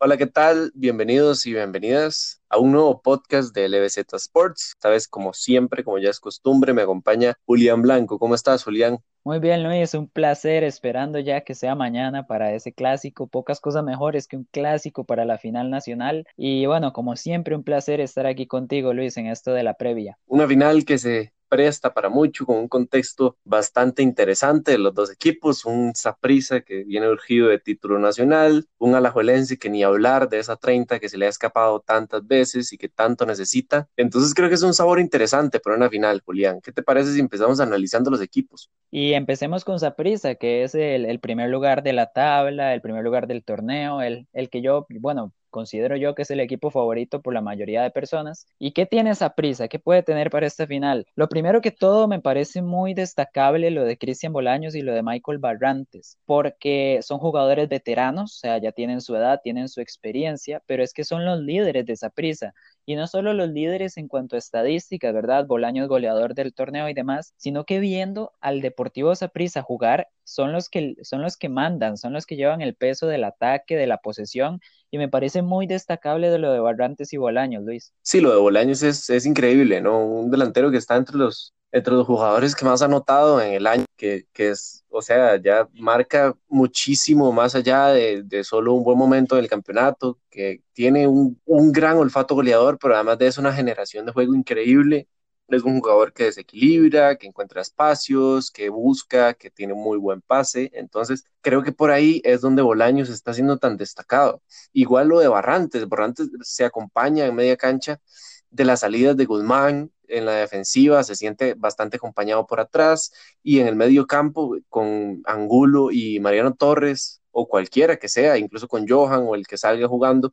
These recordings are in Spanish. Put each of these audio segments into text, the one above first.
Hola, ¿qué tal? Bienvenidos y bienvenidas a un nuevo podcast de LBZ Sports. Esta vez, como siempre, como ya es costumbre, me acompaña Julián Blanco. ¿Cómo estás, Julián? Muy bien, Luis, un placer esperando ya que sea mañana para ese clásico. Pocas cosas mejores que un clásico para la final nacional. Y bueno, como siempre, un placer estar aquí contigo, Luis, en esto de la previa. Una final que se presta para mucho, con un contexto bastante interesante de los dos equipos, un Saprissa que viene urgido de título nacional, un Alajuelense que ni hablar de esa 30 que se le ha escapado tantas veces y que tanto necesita. Entonces creo que es un sabor interesante para una final, Julián. ¿Qué te parece si empezamos analizando los equipos? Y empecemos con Saprissa, que es el, primer lugar de la tabla, el primer lugar del torneo, el, el que yo, bueno, considero yo que es el equipo favorito por la mayoría de personas. ¿Y qué tiene esa prisa? ¿Qué puede tener para esta final? Lo primero que todo me parece muy destacable lo de Cristian Bolaños y lo de Michael Barrantes, porque son jugadores veteranos, o sea, ya tienen su edad, tienen su experiencia, pero es que son los líderes de esa prisa. Y no solo los líderes en cuanto a estadísticas, ¿verdad? Bolaños goleador del torneo y demás, sino que viendo al Deportivo Saprissa jugar, son los que son los que mandan, son los que llevan el peso del ataque, de la posesión, y me parece muy destacable de lo de Barrantes y Bolaños, Luis. Sí, lo de Bolaños es, es increíble, ¿no? Un delantero que está entre los entre los jugadores que más ha notado en el año, que, que, es, o sea, ya marca muchísimo más allá de, de solo un buen momento en el campeonato, que tiene un, un, gran olfato goleador, pero además de eso una generación de juego increíble. Es un jugador que desequilibra, que encuentra espacios, que busca, que tiene muy buen pase. Entonces, creo que por ahí es donde Bolaños está siendo tan destacado. Igual lo de Barrantes. Barrantes se acompaña en media cancha de las salidas de Guzmán, en la defensiva se siente bastante acompañado por atrás y en el medio campo con Angulo y Mariano Torres o cualquiera que sea, incluso con Johan o el que salga jugando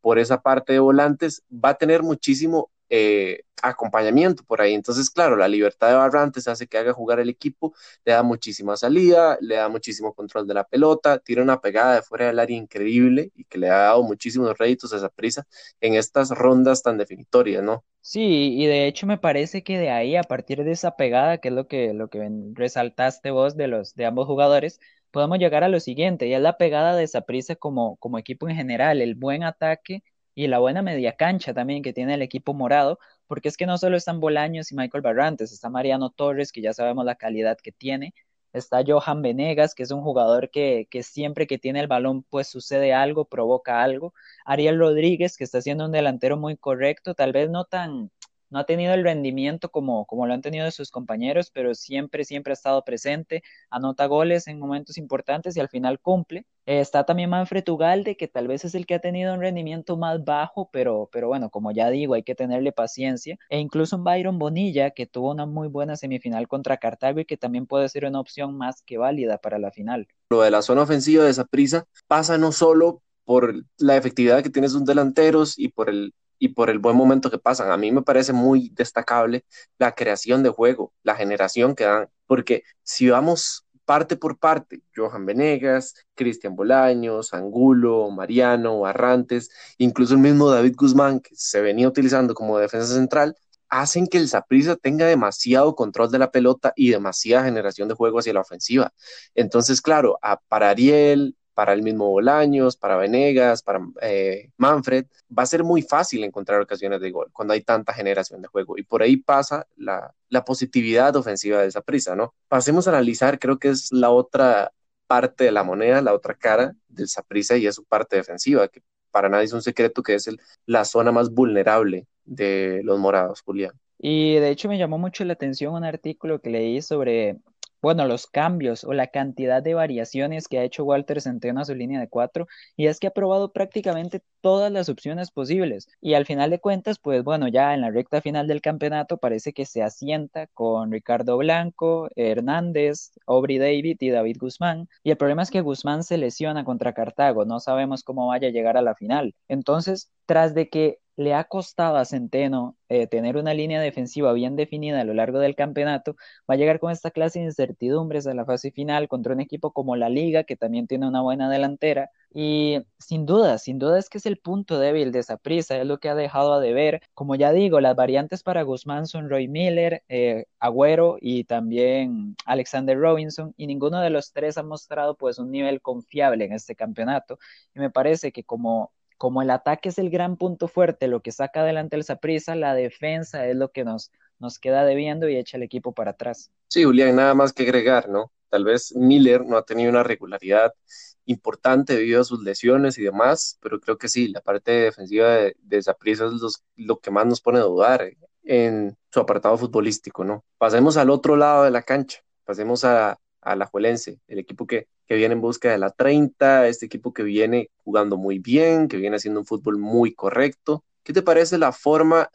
por esa parte de volantes, va a tener muchísimo eh, acompañamiento por ahí. Entonces, claro, la libertad de Barrantes hace que haga jugar el equipo, le da muchísima salida, le da muchísimo control de la pelota, tiene una pegada de fuera del área increíble y que le ha dado muchísimos réditos a esa prisa en estas rondas tan definitorias, ¿no? Sí, y de hecho me parece que de ahí, a partir de esa pegada, que es lo que, lo que resaltaste vos de los de ambos jugadores, podemos llegar a lo siguiente, y es la pegada de Saprissa como, como equipo en general, el buen ataque y la buena media cancha también que tiene el equipo morado, porque es que no solo están Bolaños y Michael Barrantes, está Mariano Torres, que ya sabemos la calidad que tiene, está Johan Venegas, que es un jugador que, que siempre que tiene el balón pues sucede algo, provoca algo, Ariel Rodríguez, que está siendo un delantero muy correcto, tal vez no tan no ha tenido el rendimiento como, como lo han tenido sus compañeros, pero siempre, siempre ha estado presente, anota goles en momentos importantes y al final cumple. Eh, está también Manfred Ugalde, que tal vez es el que ha tenido un rendimiento más bajo, pero, pero bueno, como ya digo, hay que tenerle paciencia. E incluso un Byron Bonilla, que tuvo una muy buena semifinal contra Cartago y que también puede ser una opción más que válida para la final. Lo de la zona ofensiva de esa prisa pasa no solo por la efectividad que tienen sus delanteros y por el y por el buen momento que pasan. A mí me parece muy destacable la creación de juego, la generación que dan, porque si vamos parte por parte, Johan Venegas, Cristian Bolaños, Angulo, Mariano, Barrantes, incluso el mismo David Guzmán, que se venía utilizando como defensa central, hacen que el Saprissa tenga demasiado control de la pelota y demasiada generación de juego hacia la ofensiva. Entonces, claro, a, para Ariel, para el mismo Bolaños, para Venegas, para eh, Manfred, va a ser muy fácil encontrar ocasiones de gol cuando hay tanta generación de juego. Y por ahí pasa la, positividad ofensiva de esa prisa, ¿no? Pasemos a analizar, creo que es la otra parte de la moneda, la otra cara del Saprissa y es su parte defensiva, que para nadie es un secreto que es la zona más vulnerable de los morados, Julián. Y de hecho me llamó mucho la atención un artículo que leí sobre bueno, los cambios o la cantidad de variaciones que ha hecho Walter Centeno a su línea de cuatro, y es que ha probado prácticamente todas las opciones posibles. Y al final de cuentas, pues bueno, ya en la recta final del campeonato parece que se asienta con Ricardo Blanco, Hernández, Aubrey David y David Guzmán. Y el problema es que Guzmán se lesiona contra Cartago, no sabemos cómo vaya a llegar a la final. Entonces, tras de que le ha costado a Centeno eh, tener una línea defensiva bien definida a lo largo del campeonato, va a llegar con esta clase de incertidumbres a la fase final contra un equipo como la Liga, que también tiene una buena delantera. Y sin duda, sin duda es que es el punto débil de esa prisa, es lo que ha dejado a deber. Como ya digo, las variantes para Guzmán son Roy Miller, eh, Agüero y también Alexander Robinson, y ninguno de los tres ha mostrado pues un nivel confiable en este campeonato. Y me parece que como como el ataque es el gran punto fuerte, lo que saca adelante el Saprissa, la defensa es lo que nos, nos queda debiendo y echa el equipo para atrás. Sí, Julián, nada más que agregar, ¿no? Tal vez Miller no ha tenido una regularidad importante debido a sus lesiones y demás, pero creo que sí, la parte defensiva de, de es lo que más nos pone a dudar en su apartado futbolístico, ¿no? Pasemos al otro lado de la cancha, pasemos a, a la Juelense, el equipo que, que viene en busca de la 30, este equipo que viene jugando muy bien, que viene haciendo un fútbol muy correcto. ¿Qué te parece la forma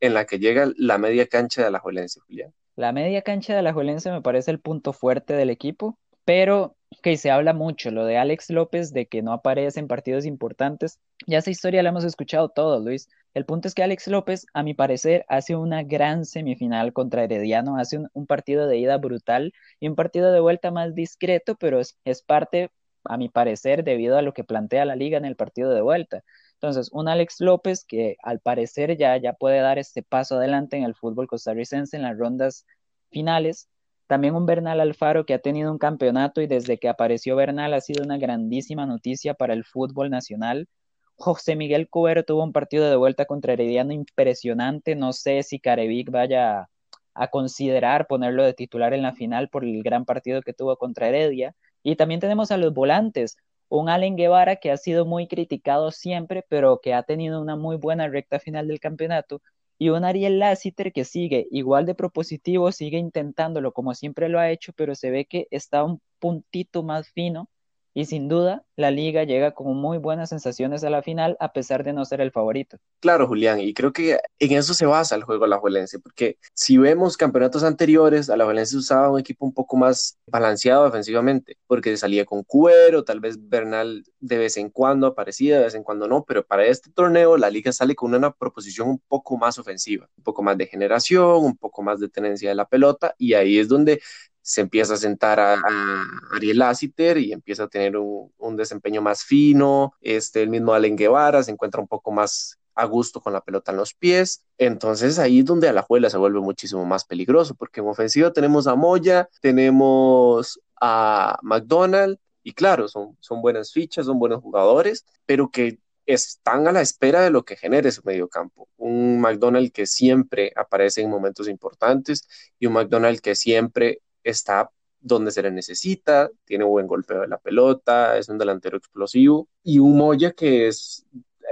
en la que llega la media cancha de la Juelense, Julián? La media cancha de la Juelense me parece el punto fuerte del equipo, pero que se habla mucho, lo de Alex López, de que no aparece en partidos importantes. Ya esa historia la hemos escuchado todos, Luis. El punto es que Alex López, a mi parecer, hace una gran semifinal contra Herediano, hace un, partido de ida brutal y un partido de vuelta más discreto, pero es, es parte, a mi parecer, debido a lo que plantea la liga en el partido de vuelta. Entonces, un Alex López que al parecer ya, ya puede dar este paso adelante en el fútbol costarricense en las rondas finales. También un Bernal Alfaro que ha tenido un campeonato y desde que apareció Bernal ha sido una grandísima noticia para el fútbol nacional. José Miguel Cubero tuvo un partido de vuelta contra Herediano impresionante. No sé si Carevic vaya a considerar ponerlo de titular en la final por el gran partido que tuvo contra Heredia. Y también tenemos a los volantes, un Allen Guevara que ha sido muy criticado siempre, pero que ha tenido una muy buena recta final del campeonato, y un Ariel Lassiter que sigue igual de propositivo, sigue intentándolo como siempre lo ha hecho, pero se ve que está un puntito más fino y sin duda la liga llega con muy buenas sensaciones a la final a pesar de no ser el favorito. Claro, Julián, y creo que en eso se basa el juego Alajuelense, porque si vemos campeonatos anteriores, Alajuelense usaba un equipo un poco más balanceado defensivamente, porque salía con Cuero, tal vez Bernal de vez en cuando aparecía, de vez en cuando no, pero para este torneo la liga sale con una proposición un poco más ofensiva, un poco más de generación, un poco más de tenencia de la pelota, y ahí es donde se empieza a sentar a, Ariel Lassiter y empieza a tener un, desempeño más fino, este, el mismo Allen Guevara se encuentra un poco más a gusto con la pelota en los pies, entonces ahí es donde a la juela se vuelve muchísimo más peligroso, porque en ofensiva tenemos a Moya, tenemos a McDonald, y claro, son, son buenas fichas, son buenos jugadores, pero que están a la espera de lo que genere su mediocampo. Un McDonald que siempre aparece en momentos importantes y un McDonald que siempre está donde se le necesita, tiene buen golpeo de la pelota, es un delantero explosivo y un Moya que es,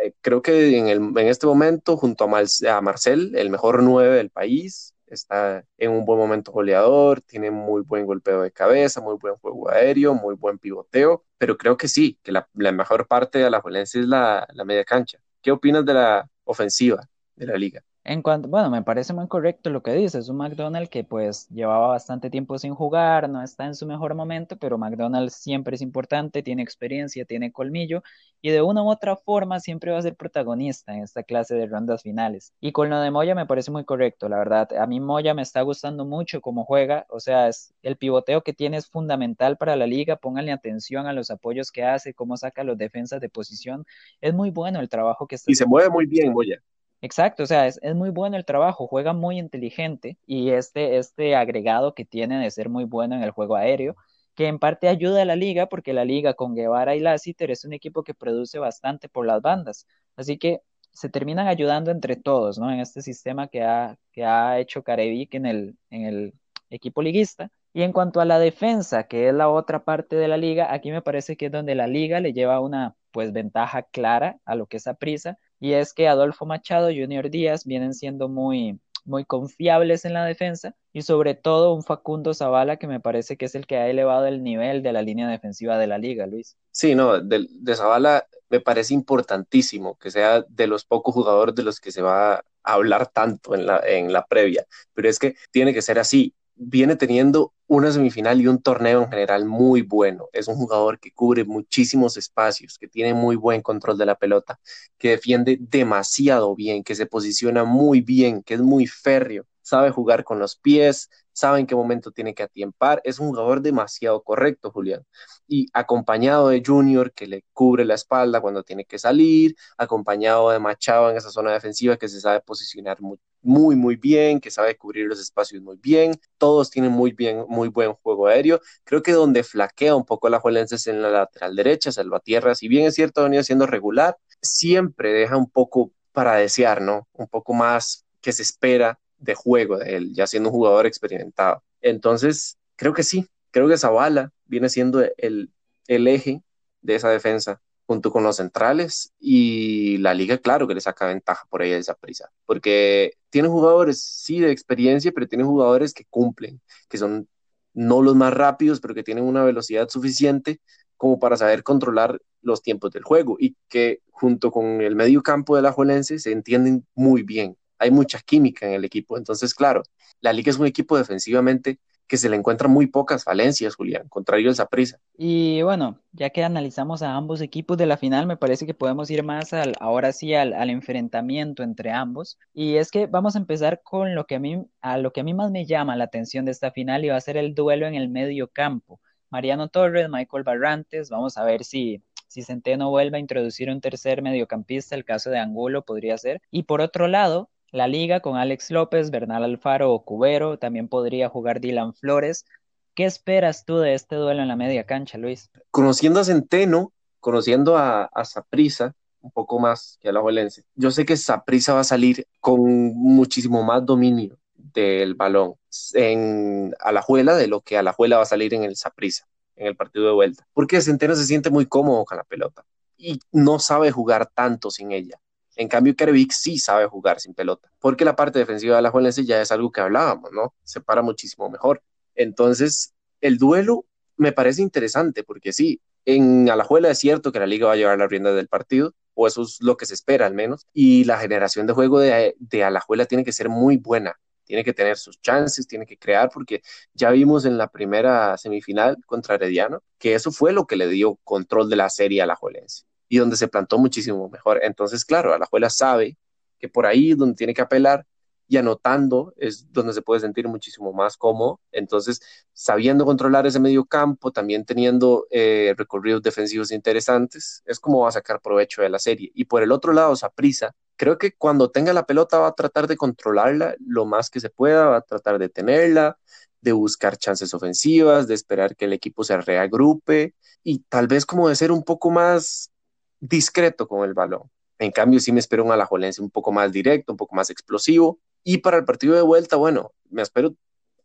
eh, creo que en, el, en, este momento, junto a, Marcel, el mejor nueve del país, está en un buen momento goleador, tiene muy buen golpeo de cabeza, muy buen juego aéreo, muy buen pivoteo, pero creo que sí, que la, mejor parte de la Juelense es la, la media cancha. ¿Qué opinas de la ofensiva de la liga? En cuanto, bueno, me parece muy correcto lo que dices. Un McDonald's que pues llevaba bastante tiempo sin jugar, no está en su mejor momento, pero McDonald's siempre es importante, tiene experiencia, tiene colmillo y de una u otra forma siempre va a ser protagonista en esta clase de rondas finales. Y con lo de Moya me parece muy correcto, la verdad. A mí Moya me está gustando mucho cómo juega, o sea, es, el pivoteo que tiene es fundamental para la liga. Pónganle atención a los apoyos que hace, cómo saca los defensas de posición. Es muy bueno el trabajo que está Y se mueve muy bien, Moya. Exacto, o sea, es, muy bueno el trabajo, juega muy inteligente y este, este agregado que tiene de ser muy bueno en el juego aéreo, que en parte ayuda a la liga porque la liga con Guevara y Lassiter es un equipo que produce bastante por las bandas, así que se terminan ayudando entre todos, ¿no? En este sistema que ha, que ha hecho Carevic en el, en el equipo liguista. Y en cuanto a la defensa, que es la otra parte de la liga, aquí me parece que es donde la liga le lleva una pues ventaja clara a lo que es a prisa y es que Adolfo Machado, y Junior Díaz vienen siendo muy, muy confiables en la defensa y sobre todo un Facundo Zavala que me parece que es el que ha elevado el nivel de la línea defensiva de la liga, Luis. Sí, no, de, de Zavala me parece importantísimo que sea de los pocos jugadores de los que se va a hablar tanto en la, en la previa, pero es que tiene que ser así viene teniendo una semifinal y un torneo en general muy bueno. Es un jugador que cubre muchísimos espacios, que tiene muy buen control de la pelota, que defiende demasiado bien, que se posiciona muy bien, que es muy férreo. sabe jugar con los pies, sabe en qué momento tiene que atiempar, es un jugador demasiado correcto, Julián. Y acompañado de Junior, que le cubre la espalda cuando tiene que salir, acompañado de Machado en esa zona defensiva que se sabe posicionar muy, muy, muy bien, que sabe cubrir los espacios muy bien, todos tienen muy bien, muy buen juego aéreo. Creo que donde flaquea un poco la Juelense es en la lateral derecha, Salvatierra, si bien es cierto, ha venido siendo regular, siempre deja un poco para desear, ¿no? Un poco más que se espera de juego de él, ya siendo un jugador experimentado. Entonces, creo que sí, creo que Zavala viene siendo el, el eje de esa defensa junto con los centrales y la liga, claro que le saca ventaja por ahí de esa prisa, porque tiene jugadores, sí, de experiencia, pero tiene jugadores que cumplen, que son no los más rápidos, pero que tienen una velocidad suficiente como para saber controlar los tiempos del juego y que junto con el medio campo de la Juelense se entienden muy bien. Hay mucha química en el equipo. Entonces, claro, la Liga es un equipo defensivamente que se le encuentran muy pocas falencias, Julián, contrario al Zaprisa. Y bueno, ya que analizamos a ambos equipos de la final, me parece que podemos ir más al, ahora sí al, al, enfrentamiento entre ambos. Y es que vamos a empezar con lo que a mí, a lo que a mí más me llama la atención de esta final y va a ser el duelo en el medio campo. Mariano Torres, Michael Barrantes, vamos a ver si, si Centeno vuelve a introducir un tercer mediocampista, el caso de Angulo podría ser. Y por otro lado, la liga con Alex López, Bernal Alfaro o Cubero, también podría jugar Dylan Flores. ¿Qué esperas tú de este duelo en la media cancha, Luis? Conociendo a Centeno, conociendo a, a Saprisa, un poco más que a la Juelense, yo sé que Saprisa va a salir con muchísimo más dominio del balón en Alajuela de lo que Alajuela va a salir en el Saprisa, en el partido de vuelta. Porque Centeno se siente muy cómodo con la pelota y no sabe jugar tanto sin ella. En cambio, Kerevic sí sabe jugar sin pelota, porque la parte defensiva de Alajuelense ya es algo que hablábamos, ¿no? Se para muchísimo mejor. Entonces, el duelo me parece interesante, porque sí, en Alajuela es cierto que la liga va a llevar la rienda del partido, o eso es lo que se espera al menos, y la generación de juego de, de Alajuela tiene que ser muy buena, tiene que tener sus chances, tiene que crear, porque ya vimos en la primera semifinal contra Herediano que eso fue lo que le dio control de la serie a la Juelense y donde se plantó muchísimo mejor. Entonces, claro, a la Juela sabe que por ahí donde tiene que apelar y anotando es donde se puede sentir muchísimo más cómodo. Entonces, sabiendo controlar ese medio campo, también teniendo eh, recorridos defensivos interesantes, es como va a sacar provecho de la serie. Y por el otro lado, Saprisa creo que cuando tenga la pelota va a tratar de controlarla lo más que se pueda, va a tratar de tenerla, de buscar chances ofensivas, de esperar que el equipo se reagrupe y tal vez como de ser un poco más discreto con el balón. En cambio, sí me espero un Alajuelense un poco más directo, un poco más explosivo. Y para el partido de vuelta, bueno, me espero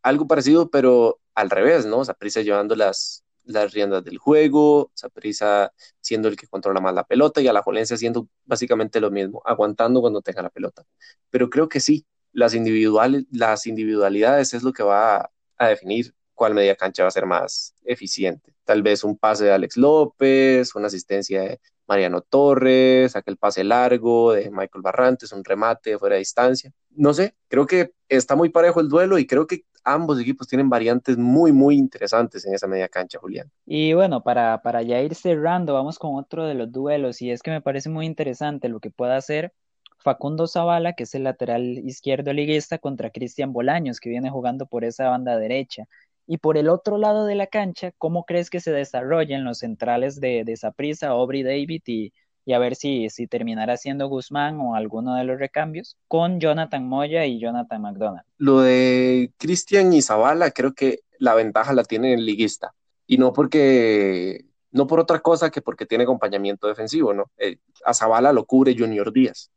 algo parecido, pero al revés, ¿no? Saprisa llevando las, las riendas del juego, Saprisa siendo el que controla más la pelota y a la Jolense haciendo básicamente lo mismo, aguantando cuando tenga la pelota. Pero creo que sí, las, individuales, las individualidades es lo que va a, a definir cuál media cancha va a ser más eficiente. Tal vez un pase de Alex López, una asistencia de Mariano Torres, aquel pase largo de Michael Barrantes, un remate fuera de distancia. No sé, creo que está muy parejo el duelo y creo que ambos equipos tienen variantes muy, muy interesantes en esa media cancha, Julián. Y bueno, para, para ya ir cerrando, vamos con otro de los duelos y es que me parece muy interesante lo que pueda hacer Facundo Zavala, que es el lateral izquierdo liguista, contra Cristian Bolaños, que viene jugando por esa banda derecha. Y por el otro lado de la cancha, ¿cómo crees que se desarrollen los centrales de, de Saprissa, Aubrey David y, y a ver si, si terminará siendo Guzmán o alguno de los recambios con Jonathan Moya y Jonathan McDonald. Lo de Cristian y Zavala, creo que la ventaja la tiene el liguista. Y no porque, no por otra cosa que porque tiene acompañamiento defensivo, ¿no? Eh, a Zavala lo cubre Junior Díaz.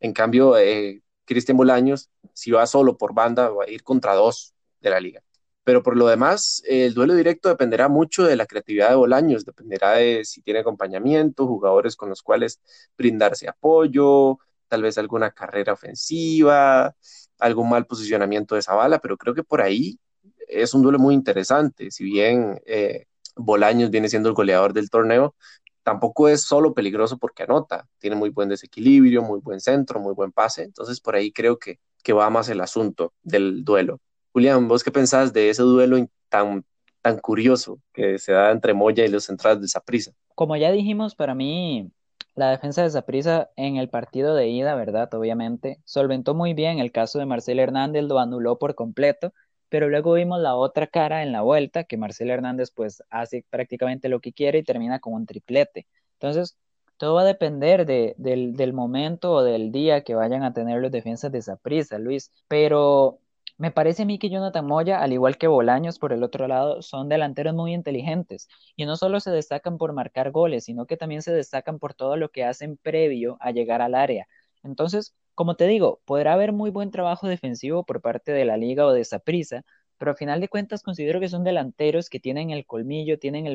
En cambio, eh, Cristian Bolaños, si va solo por banda, va a ir contra dos de la liga. Pero por lo demás, el duelo directo dependerá mucho de la creatividad de Bolaños, dependerá de si tiene acompañamiento, jugadores con los cuales brindarse apoyo, tal vez alguna carrera ofensiva, algún mal posicionamiento de Zavala, pero creo que por ahí es un duelo muy interesante. Si bien eh, Bolaños viene siendo el goleador del torneo, tampoco es solo peligroso porque anota, tiene muy buen desequilibrio, muy buen centro, muy buen pase, entonces por ahí creo que, que va más el asunto del duelo. Julián, ¿vos qué pensás de ese duelo tan, tan curioso que se da entre Moya y los centrales de Saprissa? Como ya dijimos, para mí la defensa de Zaprisa en el partido de ida, ¿verdad? Obviamente, solventó muy bien el caso de Marcel Hernández, lo anuló por completo, pero luego vimos la otra cara en la vuelta, que Marcel Hernández pues hace prácticamente lo que quiere y termina con un triplete. Entonces, todo va a depender de, del, del, momento o del día que vayan a tener los defensas de Zaprisa, Luis, pero me parece a mí que Jonathan Moya, al igual que Bolaños por el otro lado, son delanteros muy inteligentes y no solo se destacan por marcar goles, sino que también se destacan por todo lo que hacen previo a llegar al área. Entonces, como te digo, podrá haber muy buen trabajo defensivo por parte de la liga o de Saprissa, pero a final de cuentas considero que son delanteros que tienen el colmillo, tienen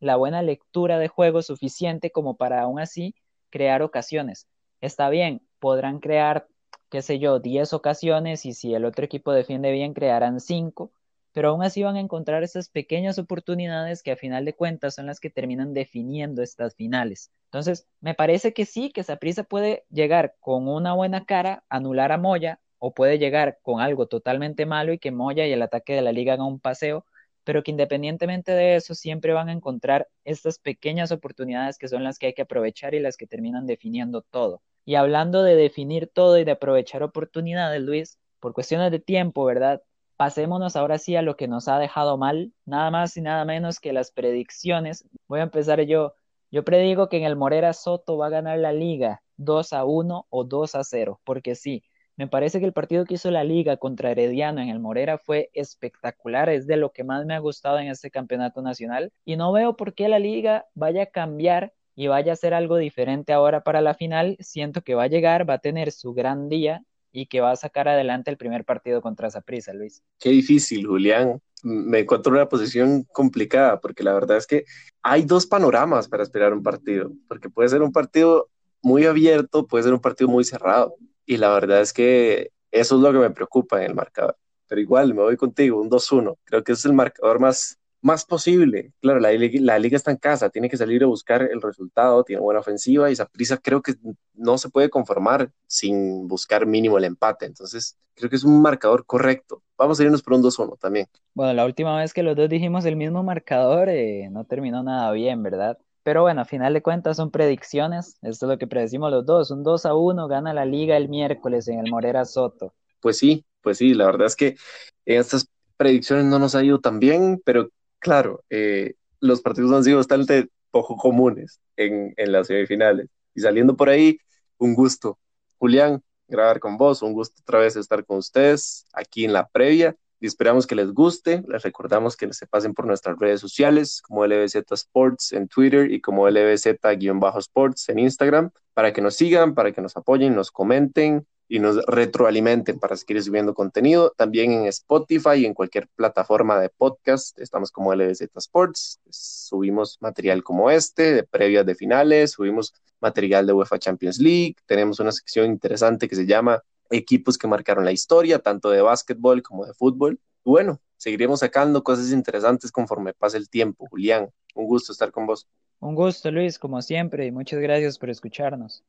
la buena lectura de juego suficiente como para aún así crear ocasiones. Está bien, podrán crear qué sé yo, 10 ocasiones y si el otro equipo defiende bien, crearán 5, pero aún así van a encontrar esas pequeñas oportunidades que a final de cuentas son las que terminan definiendo estas finales. Entonces, me parece que sí, que Saprissa puede llegar con una buena cara, anular a Moya, o puede llegar con algo totalmente malo y que Moya y el ataque de la liga hagan un paseo, pero que independientemente de eso siempre van a encontrar estas pequeñas oportunidades que son las que hay que aprovechar y las que terminan definiendo todo. Y hablando de definir todo y de aprovechar oportunidades, Luis, por cuestiones de tiempo, ¿verdad? Pasémonos ahora sí a lo que nos ha dejado mal, nada más y nada menos que las predicciones. Voy a empezar yo. Yo predigo que en el Morera Soto va a ganar la liga 2 a 1 o 2 a 0, porque sí, me parece que el partido que hizo la liga contra Herediano en el Morera fue espectacular, es de lo que más me ha gustado en este campeonato nacional y no veo por qué la liga vaya a cambiar y vaya a ser algo diferente ahora para la final, siento que va a llegar, va a tener su gran día y que va a sacar adelante el primer partido contra Saprissa, Luis. Qué difícil, Julián. Me encuentro en una posición complicada porque la verdad es que hay dos panoramas para esperar un partido, porque puede ser un partido muy abierto, puede ser un partido muy cerrado. Y la verdad es que eso es lo que me preocupa en el marcador. Pero igual, me voy contigo, un 2-1. Creo que es el marcador más, más posible. Claro, la, la, liga está en casa, tiene que salir a buscar el resultado, tiene buena ofensiva y esa prisa creo que no se puede conformar sin buscar mínimo el empate. Entonces, creo que es un marcador correcto. Vamos a irnos por un 2-1 también. Bueno, la última vez que los dos dijimos el mismo marcador, eh, no terminó nada bien, ¿verdad? Pero bueno, a final de cuentas son predicciones. Esto es lo que predecimos los dos. Un 2 a 1 gana la liga el miércoles en el Morera Soto. Pues sí, pues sí, la verdad es que en estas predicciones no nos ha ido tan bien, pero claro, eh, los partidos han sido bastante poco comunes en, en las semifinales. Y saliendo por ahí, un gusto. Julián, grabar con vos, un gusto otra vez estar con ustedes aquí en la previa y esperamos que les guste. Les recordamos que se pasen por nuestras redes sociales como LBZ Sports en Twitter y como LBZ-Sports en Instagram para que nos sigan, para que nos apoyen, nos comenten y nos retroalimenten para seguir subiendo contenido. También en Spotify y en cualquier plataforma de podcast estamos como LBZ Sports. Subimos material como este, de previas de finales, subimos material de UEFA Champions League. Tenemos una sección interesante que se llama Equipos que marcaron la historia, tanto de básquetbol como de fútbol. bueno, seguiremos sacando cosas interesantes conforme pase el tiempo. Julián, un gusto estar con vos. Un gusto, Luis, como siempre, y muchas gracias por escucharnos.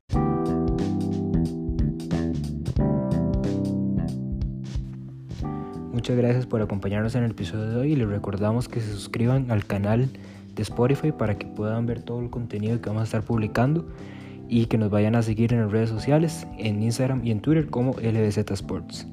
Muchas gracias por acompañarnos en el episodio de hoy y les recordamos que se suscriban al canal de Spotify para que puedan ver todo el contenido que vamos a estar publicando y que nos vayan a seguir en las redes sociales, en Instagram y en Twitter como LBZ Sports.